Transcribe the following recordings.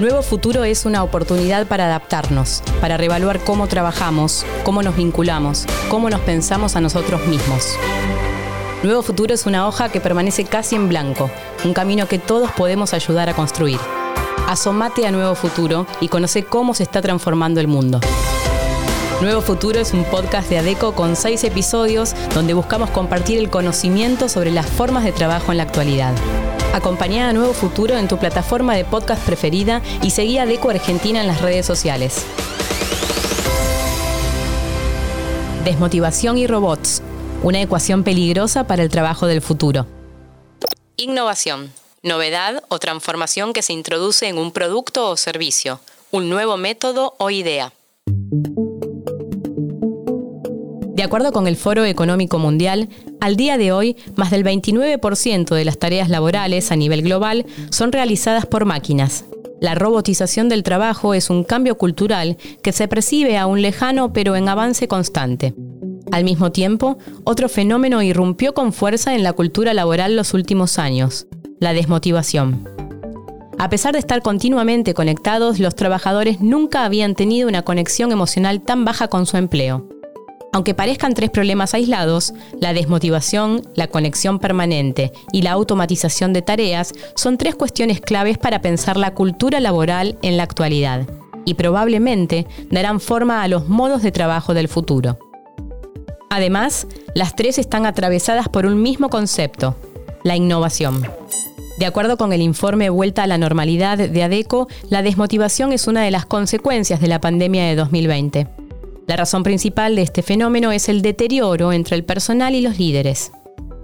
Nuevo Futuro es una oportunidad para adaptarnos, para reevaluar cómo trabajamos, cómo nos vinculamos, cómo nos pensamos a nosotros mismos. Nuevo Futuro es una hoja que permanece casi en blanco, un camino que todos podemos ayudar a construir. Asomate a Nuevo Futuro y conoce cómo se está transformando el mundo. Nuevo Futuro es un podcast de ADECO con seis episodios donde buscamos compartir el conocimiento sobre las formas de trabajo en la actualidad. Acompañá a Nuevo Futuro en tu plataforma de podcast preferida y seguí a ADECO Argentina en las redes sociales. Desmotivación y robots una ecuación peligrosa para el trabajo del futuro. Innovación, novedad o transformación que se introduce en un producto o servicio, un nuevo método o idea. De acuerdo con el Foro Económico Mundial, al día de hoy, más del 29% de las tareas laborales a nivel global son realizadas por máquinas. La robotización del trabajo es un cambio cultural que se percibe aún lejano pero en avance constante. Al mismo tiempo, otro fenómeno irrumpió con fuerza en la cultura laboral los últimos años, la desmotivación. A pesar de estar continuamente conectados, los trabajadores nunca habían tenido una conexión emocional tan baja con su empleo. Aunque parezcan tres problemas aislados, la desmotivación, la conexión permanente y la automatización de tareas son tres cuestiones claves para pensar la cultura laboral en la actualidad, y probablemente darán forma a los modos de trabajo del futuro. Además, las tres están atravesadas por un mismo concepto, la innovación. De acuerdo con el informe Vuelta a la Normalidad de ADECO, la desmotivación es una de las consecuencias de la pandemia de 2020. La razón principal de este fenómeno es el deterioro entre el personal y los líderes.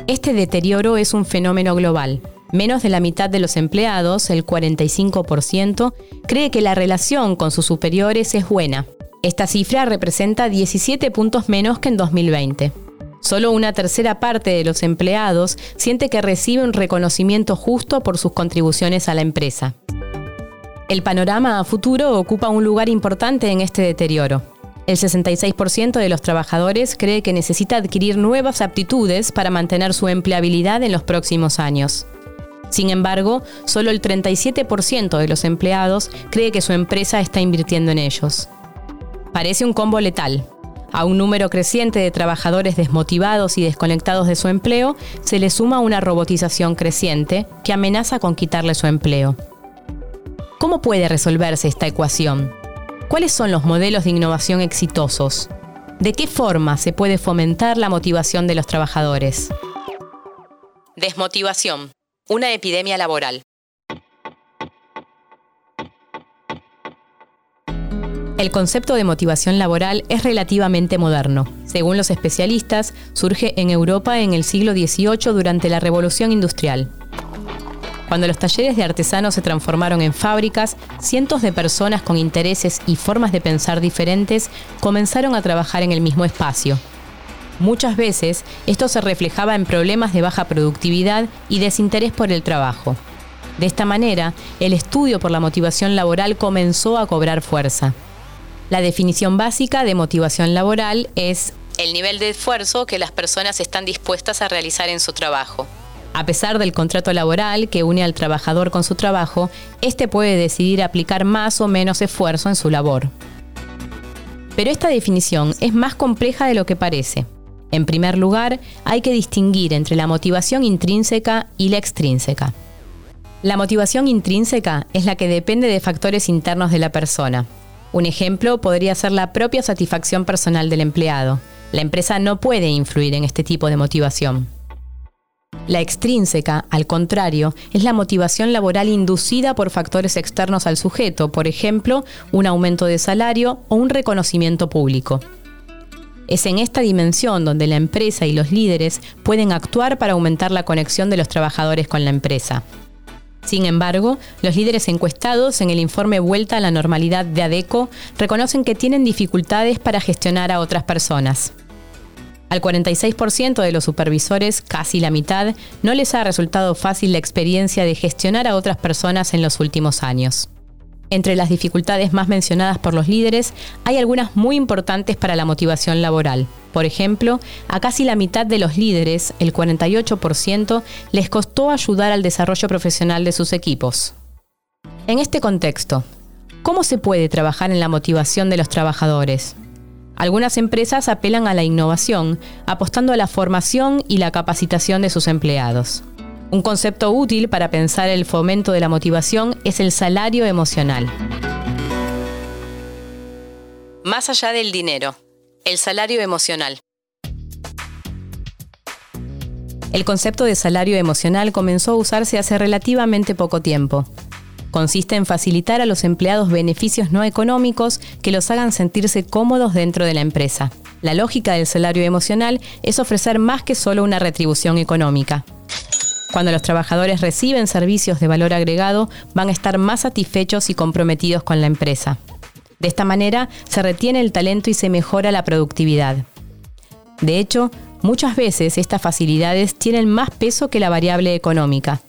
Este deterioro es un fenómeno global. Menos de la mitad de los empleados, el 45%, cree que la relación con sus superiores es buena, esta cifra representa 17 puntos menos que en 2020. Solo una tercera parte de los empleados siente que recibe un reconocimiento justo por sus contribuciones a la empresa. El panorama a futuro ocupa un lugar importante en este deterioro. El 66% de los trabajadores cree que necesita adquirir nuevas aptitudes para mantener su empleabilidad en los próximos años. Sin embargo, solo el 37% de los empleados cree que su empresa está invirtiendo en ellos. Parece un combo letal. A un número creciente de trabajadores desmotivados y desconectados de su empleo se le suma una robotización creciente que amenaza con quitarle su empleo. ¿Cómo puede resolverse esta ecuación? ¿Cuáles son los modelos de innovación exitosos? ¿De qué forma se puede fomentar la motivación de los trabajadores? Desmotivación. Una epidemia laboral. El concepto de motivación laboral es relativamente moderno. Según los especialistas, surge en Europa en el siglo XVIII durante la Revolución Industrial. Cuando los talleres de artesanos se transformaron en fábricas, cientos de personas con intereses y formas de pensar diferentes comenzaron a trabajar en el mismo espacio. Muchas veces esto se reflejaba en problemas de baja productividad y desinterés por el trabajo. De esta manera, el estudio por la motivación laboral comenzó a cobrar fuerza. La definición básica de motivación laboral es el nivel de esfuerzo que las personas están dispuestas a realizar en su trabajo. A pesar del contrato laboral que une al trabajador con su trabajo, éste puede decidir aplicar más o menos esfuerzo en su labor. Pero esta definición es más compleja de lo que parece. En primer lugar, hay que distinguir entre la motivación intrínseca y la extrínseca. La motivación intrínseca es la que depende de factores internos de la persona, un ejemplo podría ser la propia satisfacción personal del empleado. La empresa no puede influir en este tipo de motivación. La extrínseca, al contrario, es la motivación laboral inducida por factores externos al sujeto, por ejemplo, un aumento de salario o un reconocimiento público. Es en esta dimensión donde la empresa y los líderes pueden actuar para aumentar la conexión de los trabajadores con la empresa. Sin embargo, los líderes encuestados en el informe Vuelta a la Normalidad de ADECO reconocen que tienen dificultades para gestionar a otras personas. Al 46% de los supervisores, casi la mitad, no les ha resultado fácil la experiencia de gestionar a otras personas en los últimos años. Entre las dificultades más mencionadas por los líderes hay algunas muy importantes para la motivación laboral. Por ejemplo, a casi la mitad de los líderes, el 48%, les costó ayudar al desarrollo profesional de sus equipos. En este contexto, ¿cómo se puede trabajar en la motivación de los trabajadores? Algunas empresas apelan a la innovación, apostando a la formación y la capacitación de sus empleados. Un concepto útil para pensar el fomento de la motivación es el salario emocional. Más allá del dinero, el salario emocional. El concepto de salario emocional comenzó a usarse hace relativamente poco tiempo. Consiste en facilitar a los empleados beneficios no económicos que los hagan sentirse cómodos dentro de la empresa. La lógica del salario emocional es ofrecer más que solo una retribución económica. Cuando los trabajadores reciben servicios de valor agregado, van a estar más satisfechos y comprometidos con la empresa. De esta manera, se retiene el talento y se mejora la productividad. De hecho, Muchas veces estas facilidades tienen más peso que la variable económica.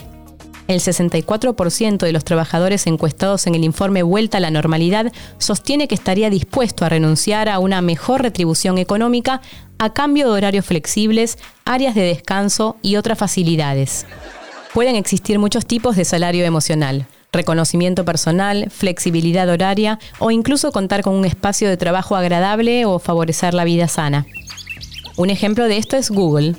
El 64% de los trabajadores encuestados en el informe Vuelta a la Normalidad sostiene que estaría dispuesto a renunciar a una mejor retribución económica a cambio de horarios flexibles, áreas de descanso y otras facilidades. Pueden existir muchos tipos de salario emocional, reconocimiento personal, flexibilidad horaria o incluso contar con un espacio de trabajo agradable o favorecer la vida sana. Un ejemplo de esto es Google.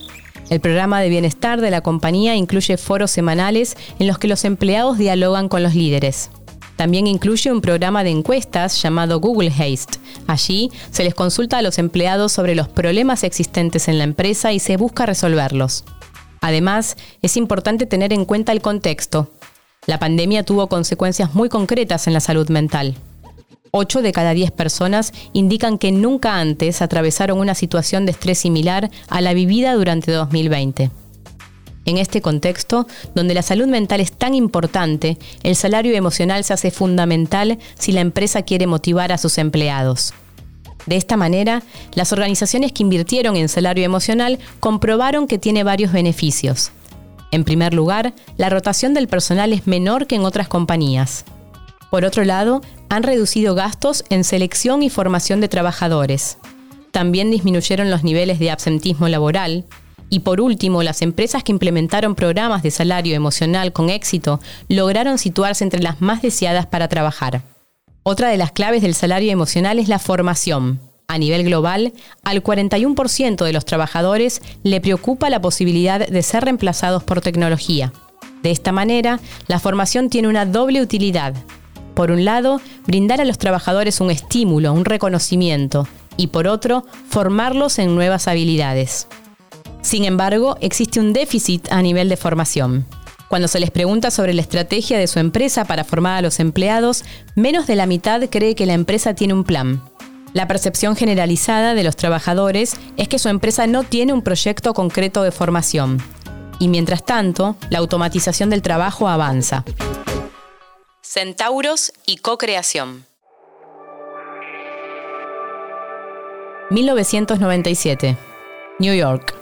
El programa de bienestar de la compañía incluye foros semanales en los que los empleados dialogan con los líderes. También incluye un programa de encuestas llamado Google Haste. Allí se les consulta a los empleados sobre los problemas existentes en la empresa y se busca resolverlos. Además, es importante tener en cuenta el contexto. La pandemia tuvo consecuencias muy concretas en la salud mental. 8 de cada 10 personas indican que nunca antes atravesaron una situación de estrés similar a la vivida durante 2020. En este contexto, donde la salud mental es tan importante, el salario emocional se hace fundamental si la empresa quiere motivar a sus empleados. De esta manera, las organizaciones que invirtieron en salario emocional comprobaron que tiene varios beneficios. En primer lugar, la rotación del personal es menor que en otras compañías. Por otro lado, han reducido gastos en selección y formación de trabajadores. También disminuyeron los niveles de absentismo laboral. Y por último, las empresas que implementaron programas de salario emocional con éxito lograron situarse entre las más deseadas para trabajar. Otra de las claves del salario emocional es la formación. A nivel global, al 41% de los trabajadores le preocupa la posibilidad de ser reemplazados por tecnología. De esta manera, la formación tiene una doble utilidad, por un lado, brindar a los trabajadores un estímulo, un reconocimiento, y por otro, formarlos en nuevas habilidades. Sin embargo, existe un déficit a nivel de formación. Cuando se les pregunta sobre la estrategia de su empresa para formar a los empleados, menos de la mitad cree que la empresa tiene un plan. La percepción generalizada de los trabajadores es que su empresa no tiene un proyecto concreto de formación. Y mientras tanto, la automatización del trabajo avanza. Centauros y co-creación. 1997. New York.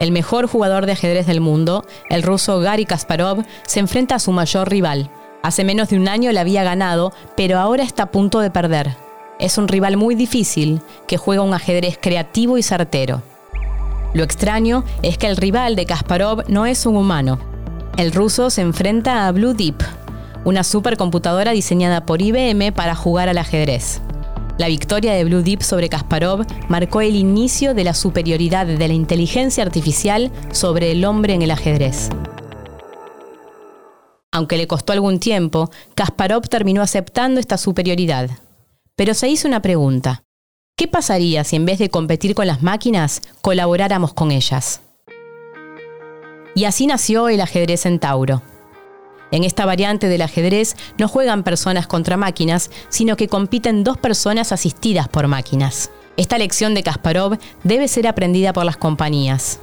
El mejor jugador de ajedrez del mundo, el ruso Gary Kasparov, se enfrenta a su mayor rival. Hace menos de un año le había ganado, pero ahora está a punto de perder. Es un rival muy difícil, que juega un ajedrez creativo y certero. Lo extraño es que el rival de Kasparov no es un humano. El ruso se enfrenta a Blue Deep, una supercomputadora diseñada por IBM para jugar al ajedrez. La victoria de Blue Deep sobre Kasparov marcó el inicio de la superioridad de la inteligencia artificial sobre el hombre en el ajedrez. Aunque le costó algún tiempo, Kasparov terminó aceptando esta superioridad. Pero se hizo una pregunta. ¿Qué pasaría si en vez de competir con las máquinas, colaboráramos con ellas? Y así nació el ajedrez centauro. En esta variante del ajedrez no juegan personas contra máquinas, sino que compiten dos personas asistidas por máquinas. Esta lección de Kasparov debe ser aprendida por las compañías.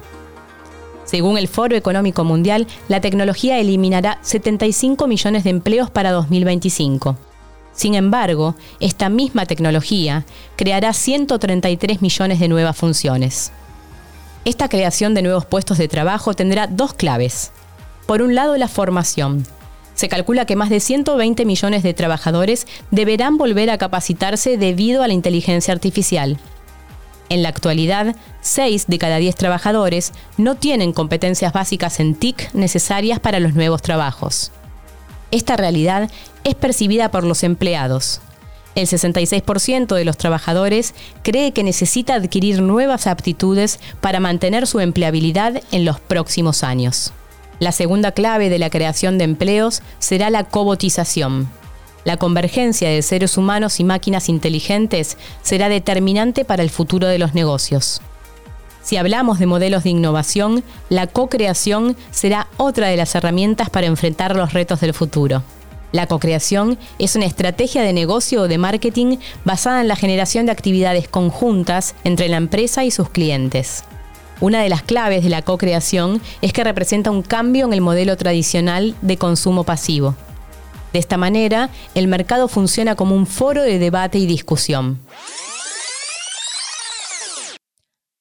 Según el Foro Económico Mundial, la tecnología eliminará 75 millones de empleos para 2025. Sin embargo, esta misma tecnología creará 133 millones de nuevas funciones. Esta creación de nuevos puestos de trabajo tendrá dos claves. Por un lado, la formación, se calcula que más de 120 millones de trabajadores deberán volver a capacitarse debido a la inteligencia artificial. En la actualidad, 6 de cada 10 trabajadores no tienen competencias básicas en TIC necesarias para los nuevos trabajos. esta realidad es percibida por los empleados. El 66% de los trabajadores cree que necesita adquirir nuevas aptitudes para mantener su empleabilidad en los próximos años. La segunda clave de la creación de empleos será la cobotización. La convergencia de seres humanos y máquinas inteligentes será determinante para el futuro de los negocios. Si hablamos de modelos de innovación, la co-creación será otra de las herramientas para enfrentar los retos del futuro. La co-creación es una estrategia de negocio o de marketing basada en la generación de actividades conjuntas entre la empresa y sus clientes. Una de las claves de la co-creación es que representa un cambio en el modelo tradicional de consumo pasivo. De esta manera, el mercado funciona como un foro de debate y discusión.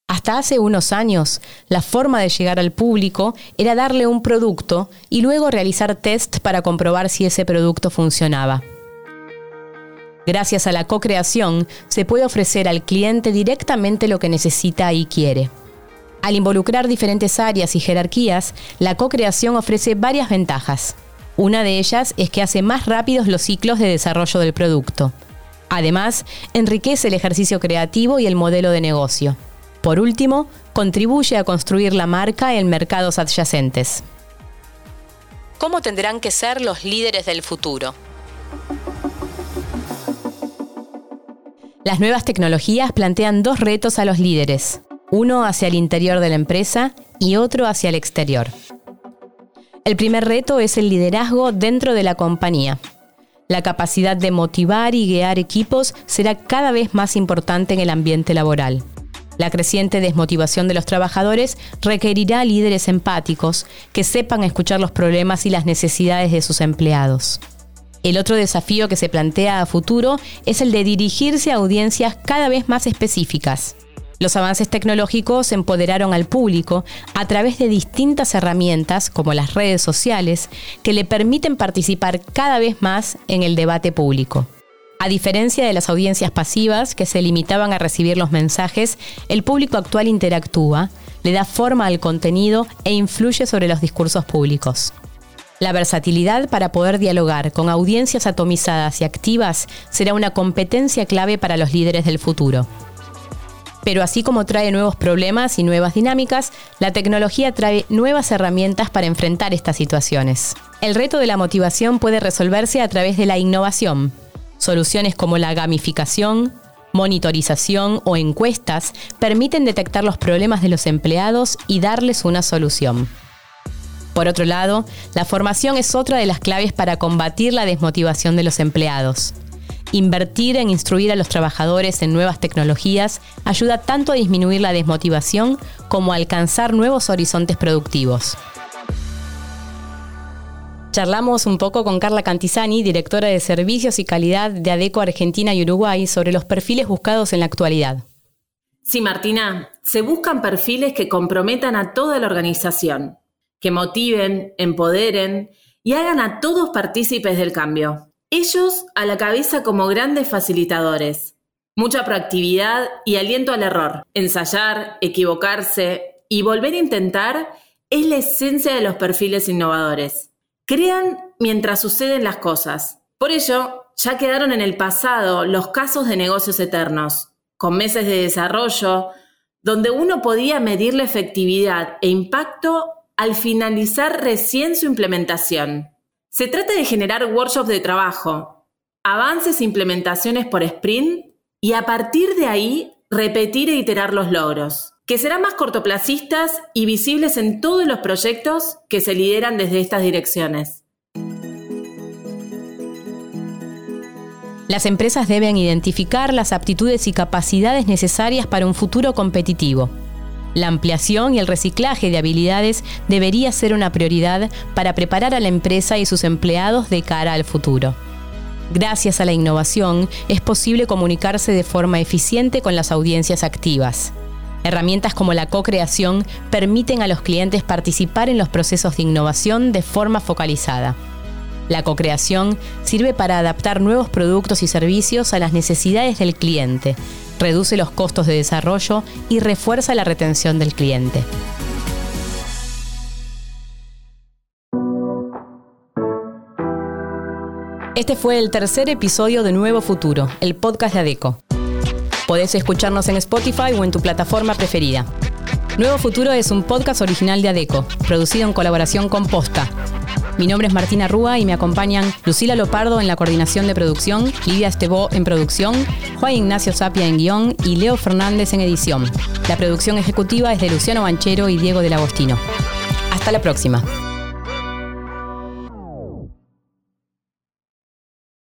Hasta hace unos años, la forma de llegar al público era darle un producto y luego realizar test para comprobar si ese producto funcionaba. Gracias a la co-creación, se puede ofrecer al cliente directamente lo que necesita y quiere. Al involucrar diferentes áreas y jerarquías, la co-creación ofrece varias ventajas. Una de ellas es que hace más rápidos los ciclos de desarrollo del producto. Además, enriquece el ejercicio creativo y el modelo de negocio. Por último, contribuye a construir la marca en mercados adyacentes. ¿Cómo tendrán que ser los líderes del futuro? Las nuevas tecnologías plantean dos retos a los líderes, uno hacia el interior de la empresa y otro hacia el exterior. El primer reto es el liderazgo dentro de la compañía. La capacidad de motivar y guiar equipos será cada vez más importante en el ambiente laboral. La creciente desmotivación de los trabajadores requerirá líderes empáticos que sepan escuchar los problemas y las necesidades de sus empleados. El otro desafío que se plantea a futuro es el de dirigirse a audiencias cada vez más específicas. Los avances tecnológicos empoderaron al público a través de distintas herramientas como las redes sociales que le permiten participar cada vez más en el debate público. A diferencia de las audiencias pasivas que se limitaban a recibir los mensajes, el público actual interactúa, le da forma al contenido e influye sobre los discursos públicos. La versatilidad para poder dialogar con audiencias atomizadas y activas será una competencia clave para los líderes del futuro. Pero así como trae nuevos problemas y nuevas dinámicas, la tecnología trae nuevas herramientas para enfrentar estas situaciones. El reto de la motivación puede resolverse a través de la innovación, Soluciones como la gamificación, monitorización o encuestas permiten detectar los problemas de los empleados y darles una solución. Por otro lado, la formación es otra de las claves para combatir la desmotivación de los empleados. Invertir en instruir a los trabajadores en nuevas tecnologías ayuda tanto a disminuir la desmotivación como a alcanzar nuevos horizontes productivos. Charlamos un poco con Carla Cantizani, directora de Servicios y Calidad de ADECO Argentina y Uruguay, sobre los perfiles buscados en la actualidad. Sí, Martina, se buscan perfiles que comprometan a toda la organización, que motiven, empoderen y hagan a todos partícipes del cambio. Ellos a la cabeza como grandes facilitadores. Mucha proactividad y aliento al error. Ensayar, equivocarse y volver a intentar es la esencia de los perfiles innovadores. Crean mientras suceden las cosas. Por ello, ya quedaron en el pasado los casos de negocios eternos, con meses de desarrollo, donde uno podía medir la efectividad e impacto al finalizar recién su implementación. Se trata de generar workshops de trabajo, avances e implementaciones por sprint y a partir de ahí repetir e iterar los logros que serán más cortoplacistas y visibles en todos los proyectos que se lideran desde estas direcciones. Las empresas deben identificar las aptitudes y capacidades necesarias para un futuro competitivo. La ampliación y el reciclaje de habilidades debería ser una prioridad para preparar a la empresa y sus empleados de cara al futuro. Gracias a la innovación es posible comunicarse de forma eficiente con las audiencias activas. Herramientas como la co-creación permiten a los clientes participar en los procesos de innovación de forma focalizada. La co-creación sirve para adaptar nuevos productos y servicios a las necesidades del cliente, reduce los costos de desarrollo y refuerza la retención del cliente. Este fue el tercer episodio de Nuevo Futuro, el podcast de ADECO. Podés escucharnos en Spotify o en tu plataforma preferida. Nuevo Futuro es un podcast original de ADECO, producido en colaboración con Posta. Mi nombre es Martina Rúa y me acompañan Lucila Lopardo en la coordinación de producción, Lidia Estebó en producción, Juan Ignacio Sapia en guion y Leo Fernández en edición. La producción ejecutiva es de Luciano Banchero y Diego del Agostino. Hasta la próxima.